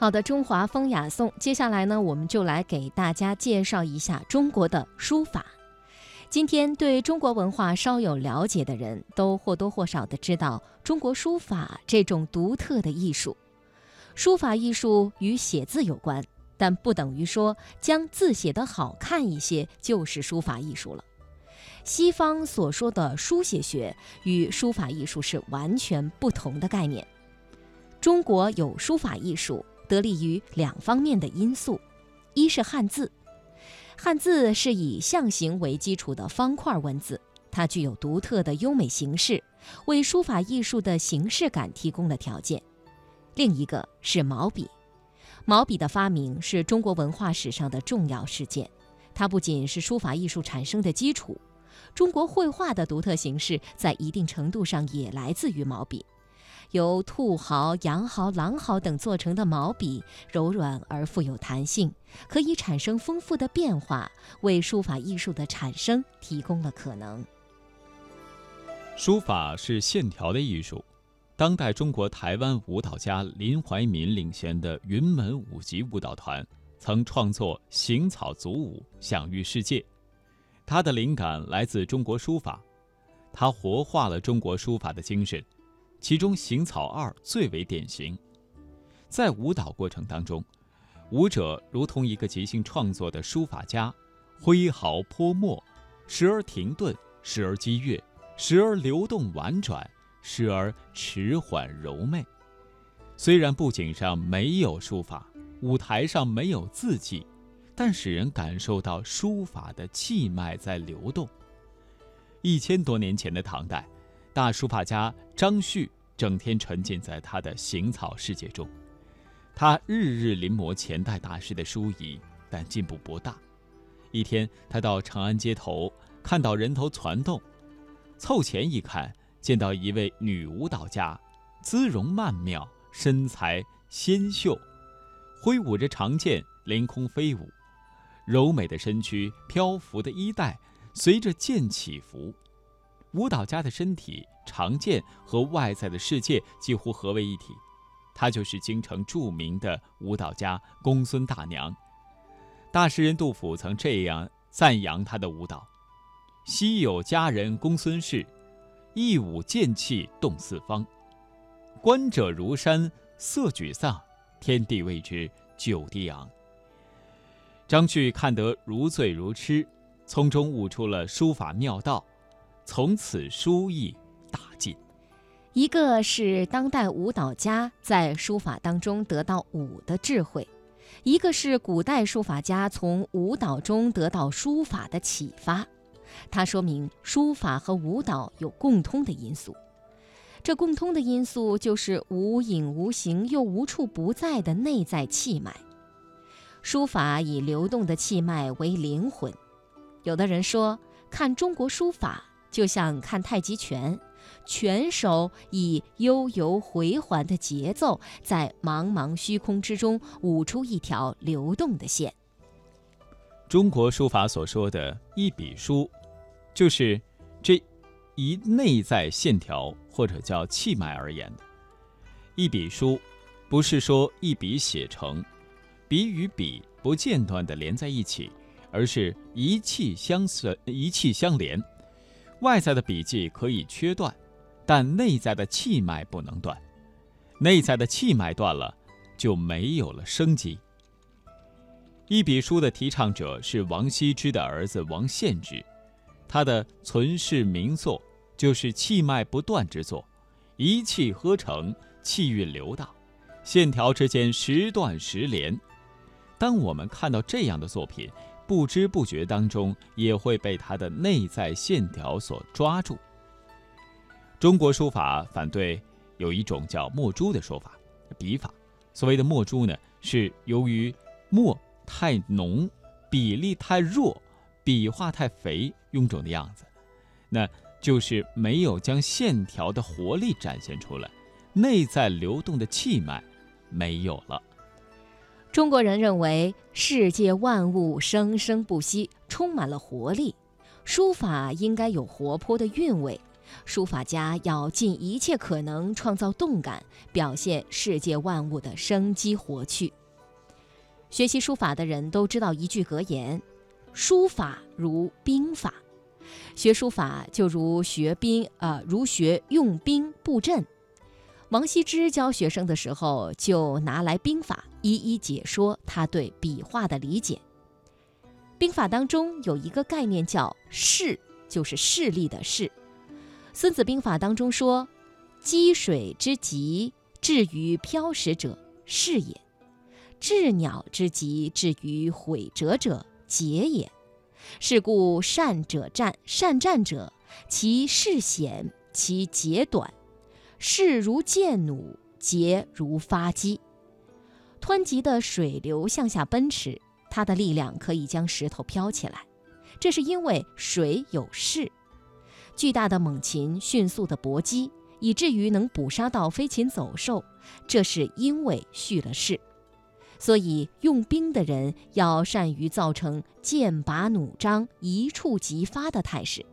好的，中华风雅颂，接下来呢，我们就来给大家介绍一下中国的书法。今天对中国文化稍有了解的人都或多或少的知道中国书法这种独特的艺术。书法艺术与写字有关，但不等于说将字写得好看一些就是书法艺术了。西方所说的书写学与书法艺术是完全不同的概念。中国有书法艺术。得力于两方面的因素，一是汉字，汉字是以象形为基础的方块文字，它具有独特的优美形式，为书法艺术的形式感提供了条件。另一个是毛笔，毛笔的发明是中国文化史上的重要事件，它不仅是书法艺术产生的基础，中国绘画的独特形式在一定程度上也来自于毛笔。由兔毫、羊毫、狼毫等做成的毛笔，柔软而富有弹性，可以产生丰富的变化，为书法艺术的产生提供了可能。书法是线条的艺术，当代中国台湾舞蹈家林怀民领衔的云门舞集舞蹈团曾创作行草足舞，享誉世界。他的灵感来自中国书法，他活化了中国书法的精神。其中行草二最为典型，在舞蹈过程当中，舞者如同一个即兴创作的书法家，挥毫泼墨，时而停顿，时而激越，时而流动婉转，时而迟缓柔媚。虽然布景上没有书法，舞台上没有字迹，但使人感受到书法的气脉在流动。一千多年前的唐代。大书法家张旭整天沉浸在他的行草世界中，他日日临摹前代大师的书仪，但进步不大。一天，他到长安街头，看到人头攒动，凑前一看，见到一位女舞蹈家，姿容曼妙，身材纤秀，挥舞着长剑凌空飞舞，柔美的身躯，漂浮的衣带，随着剑起伏。舞蹈家的身体、长剑和外在的世界几乎合为一体，她就是京城著名的舞蹈家公孙大娘。大诗人杜甫曾这样赞扬她的舞蹈：“昔有佳人公孙氏，一舞剑气动四方。观者如山色沮丧，天地为之久低昂。”张旭看得如醉如痴，从中悟出了书法妙道。从此书艺大进。一个是当代舞蹈家在书法当中得到舞的智慧，一个是古代书法家从舞蹈中得到书法的启发。它说明书法和舞蹈有共通的因素，这共通的因素就是无影无形又无处不在的内在气脉。书法以流动的气脉为灵魂。有的人说，看中国书法。就像看太极拳，拳手以悠游回环的节奏，在茫茫虚空之中舞出一条流动的线。中国书法所说的一笔书，就是这一内在线条或者叫气脉而言的。一笔书，不是说一笔写成，笔与笔不间断地连在一起，而是一气相随，一气相连。外在的笔迹可以切断，但内在的气脉不能断。内在的气脉断了，就没有了生机。一笔书的提倡者是王羲之的儿子王献之，他的存世名作就是气脉不断之作，一气呵成，气韵流荡，线条之间时断时连。当我们看到这样的作品，不知不觉当中，也会被它的内在线条所抓住。中国书法反对有一种叫墨珠的说法，笔法。所谓的墨珠呢，是由于墨太浓，比例太弱，笔画太肥，臃肿的样子，那就是没有将线条的活力展现出来，内在流动的气脉没有了。中国人认为世界万物生生不息，充满了活力。书法应该有活泼的韵味，书法家要尽一切可能创造动感，表现世界万物的生机活趣。学习书法的人都知道一句格言：“书法如兵法。”学书法就如学兵，呃，如学用兵布阵。王羲之教学生的时候，就拿来兵法一一解说他对笔画的理解。兵法当中有一个概念叫“势”，就是势力的“势”。孙子兵法当中说：“积水之急，至于漂石者，是也；治鸟之急，至于毁折者，节也。是故善者战，善战者，其势险，其节短。势如箭弩，节如发机。湍急的水流向下奔驰。”它的力量可以将石头飘起来，这是因为水有势。巨大的猛禽迅速的搏击，以至于能捕杀到飞禽走兽，这是因为蓄了势。所以用兵的人要善于造成剑拔弩张、一触即发的态势。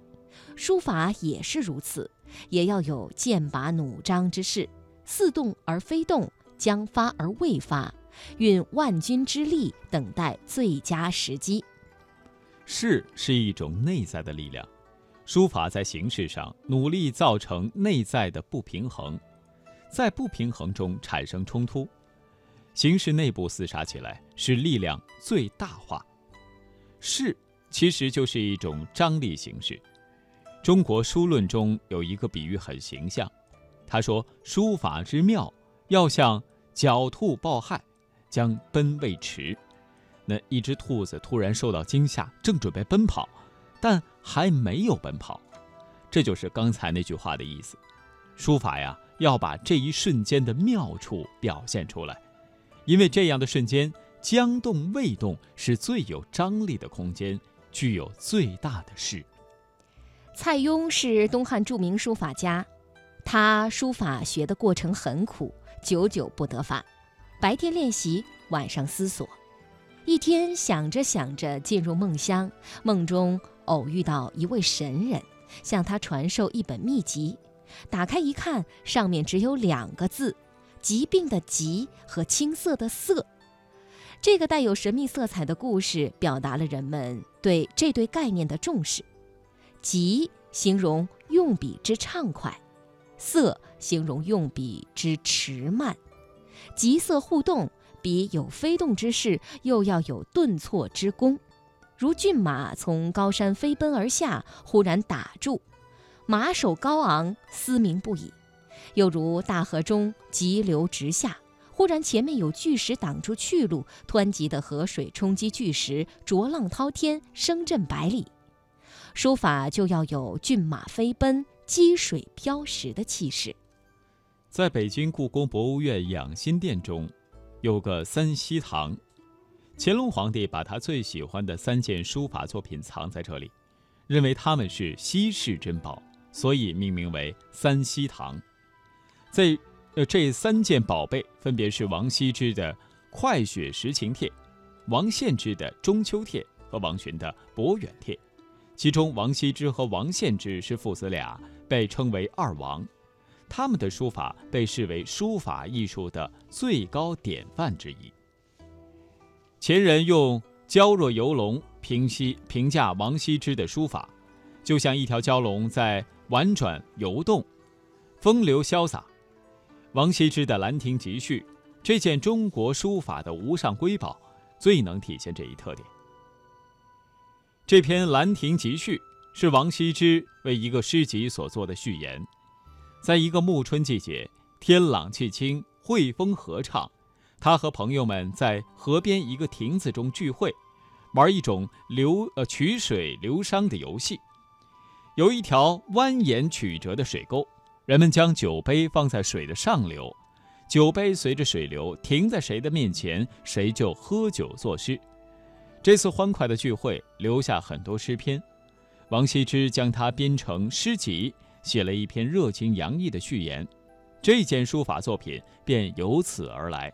书法也是如此，也要有剑拔弩张之势，似动而非动，将发而未发。运万钧之力，等待最佳时机。势是一种内在的力量，书法在形式上努力造成内在的不平衡，在不平衡中产生冲突，形式内部厮杀起来，使力量最大化。势其实就是一种张力形式。中国书论中有一个比喻很形象，他说：“书法之妙，要像狡兔抱害。”将奔未迟，那一只兔子突然受到惊吓，正准备奔跑，但还没有奔跑。这就是刚才那句话的意思。书法呀，要把这一瞬间的妙处表现出来，因为这样的瞬间将动未动是最有张力的空间，具有最大的势。蔡邕是东汉著名书法家，他书法学的过程很苦，久久不得法。白天练习，晚上思索。一天想着想着，进入梦乡，梦中偶遇到一位神人，向他传授一本秘籍。打开一看，上面只有两个字：疾病的“疾”和青色的“色”。这个带有神秘色彩的故事，表达了人们对这对概念的重视。疾形容用笔之畅快，色形容用笔之迟慢。急色互动，笔有飞动之势，又要有顿挫之功。如骏马从高山飞奔而下，忽然打住，马首高昂，嘶鸣不已；又如大河中急流直下，忽然前面有巨石挡住去路，湍急的河水冲击巨石，浊浪滔天，声震百里。书法就要有骏马飞奔、积水漂石的气势。在北京故宫博物院养心殿中，有个三希堂，乾隆皇帝把他最喜欢的三件书法作品藏在这里，认为他们是稀世珍宝，所以命名为三希堂。在呃这三件宝贝分别是王羲之的《快雪时晴帖》，王献之的《中秋帖》和王洵的《博远帖》。其中，王羲之和王献之是父子俩，被称为二王。他们的书法被视为书法艺术的最高典范之一。前人用“娇若游龙”评析评价王羲之的书法，就像一条蛟龙在婉转游动，风流潇洒。王羲之的《兰亭集序》这件中国书法的无上瑰宝，最能体现这一特点。这篇《兰亭集序》是王羲之为一个诗集所做的序言。在一个暮春季节，天朗气清，惠风和畅，他和朋友们在河边一个亭子中聚会，玩一种流呃曲水流觞的游戏。有一条蜿蜒曲折的水沟，人们将酒杯放在水的上流，酒杯随着水流停在谁的面前，谁就喝酒作诗。这次欢快的聚会留下很多诗篇，王羲之将它编成诗集。写了一篇热情洋溢的序言，这件书法作品便由此而来。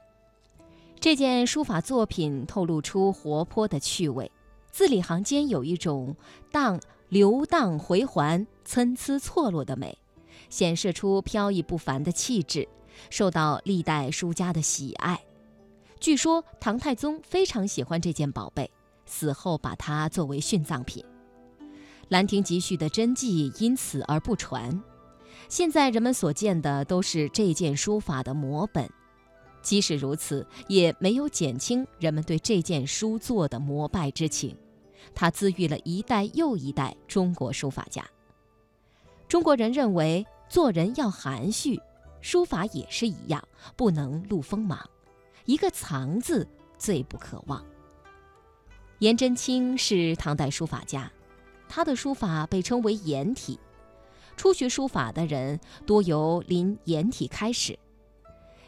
这件书法作品透露出活泼的趣味，字里行间有一种荡流荡回环、参差错落的美，显示出飘逸不凡的气质，受到历代书家的喜爱。据说唐太宗非常喜欢这件宝贝，死后把它作为殉葬品。《兰亭集序》的真迹因此而不传。现在人们所见的都是这件书法的摹本，即使如此，也没有减轻人们对这件书作的膜拜之情。它滋育了一代又一代中国书法家。中国人认为做人要含蓄，书法也是一样，不能露锋芒，一个“藏”字最不可忘。颜真卿是唐代书法家，他的书法被称为颜体。初学书法的人多由临颜体开始。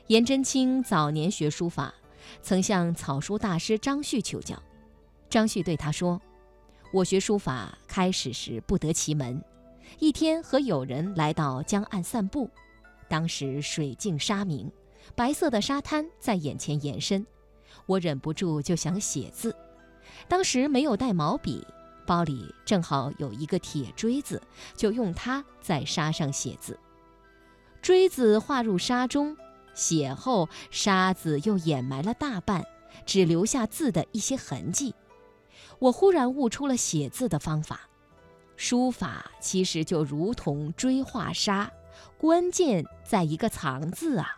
颜真卿早年学书法，曾向草书大师张旭求教。张旭对他说：“我学书法开始时不得其门。一天和友人来到江岸散步，当时水静沙明，白色的沙滩在眼前延伸，我忍不住就想写字。当时没有带毛笔。”包里正好有一个铁锥子，就用它在沙上写字。锥子划入沙中，写后沙子又掩埋了大半，只留下字的一些痕迹。我忽然悟出了写字的方法。书法其实就如同锥画沙，关键在一个“藏”字啊！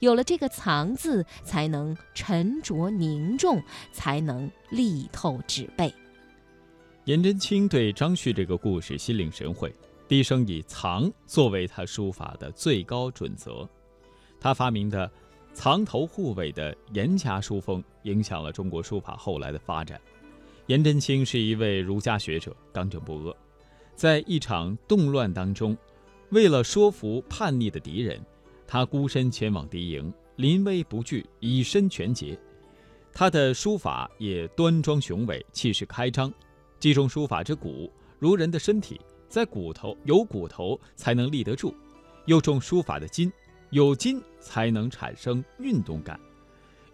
有了这个“藏”字，才能沉着凝重，才能力透纸背。颜真卿对张旭这个故事心领神会，毕生以藏作为他书法的最高准则。他发明的藏头护尾的严家书风，影响了中国书法后来的发展。颜真卿是一位儒家学者，刚正不阿。在一场动乱当中，为了说服叛逆的敌人，他孤身前往敌营，临危不惧，以身全节。他的书法也端庄雄伟，气势开张。既重书法之骨，如人的身体，在骨头有骨头才能立得住；又重书法的筋，有筋才能产生运动感。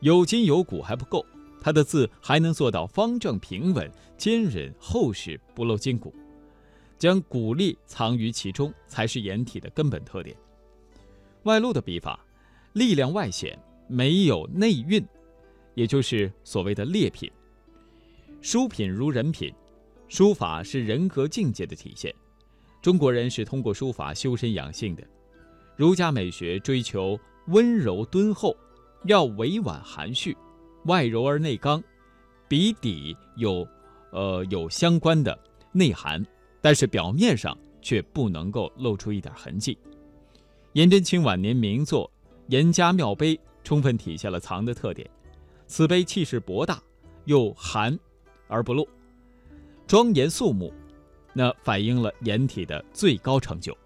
有筋有骨还不够，他的字还能做到方正平稳、坚韧厚实，不露筋骨。将骨力藏于其中，才是颜体的根本特点。外露的笔法，力量外显，没有内蕴，也就是所谓的劣品。书品如人品。书法是人格境界的体现，中国人是通过书法修身养性的。儒家美学追求温柔敦厚，要委婉含蓄，外柔而内刚，笔底有，呃有相关的内涵，但是表面上却不能够露出一点痕迹。颜真卿晚年名作《颜家庙碑》充分体现了藏的特点，此碑气势博大，又含而不露。庄严肃穆，那反映了颜体的最高成就。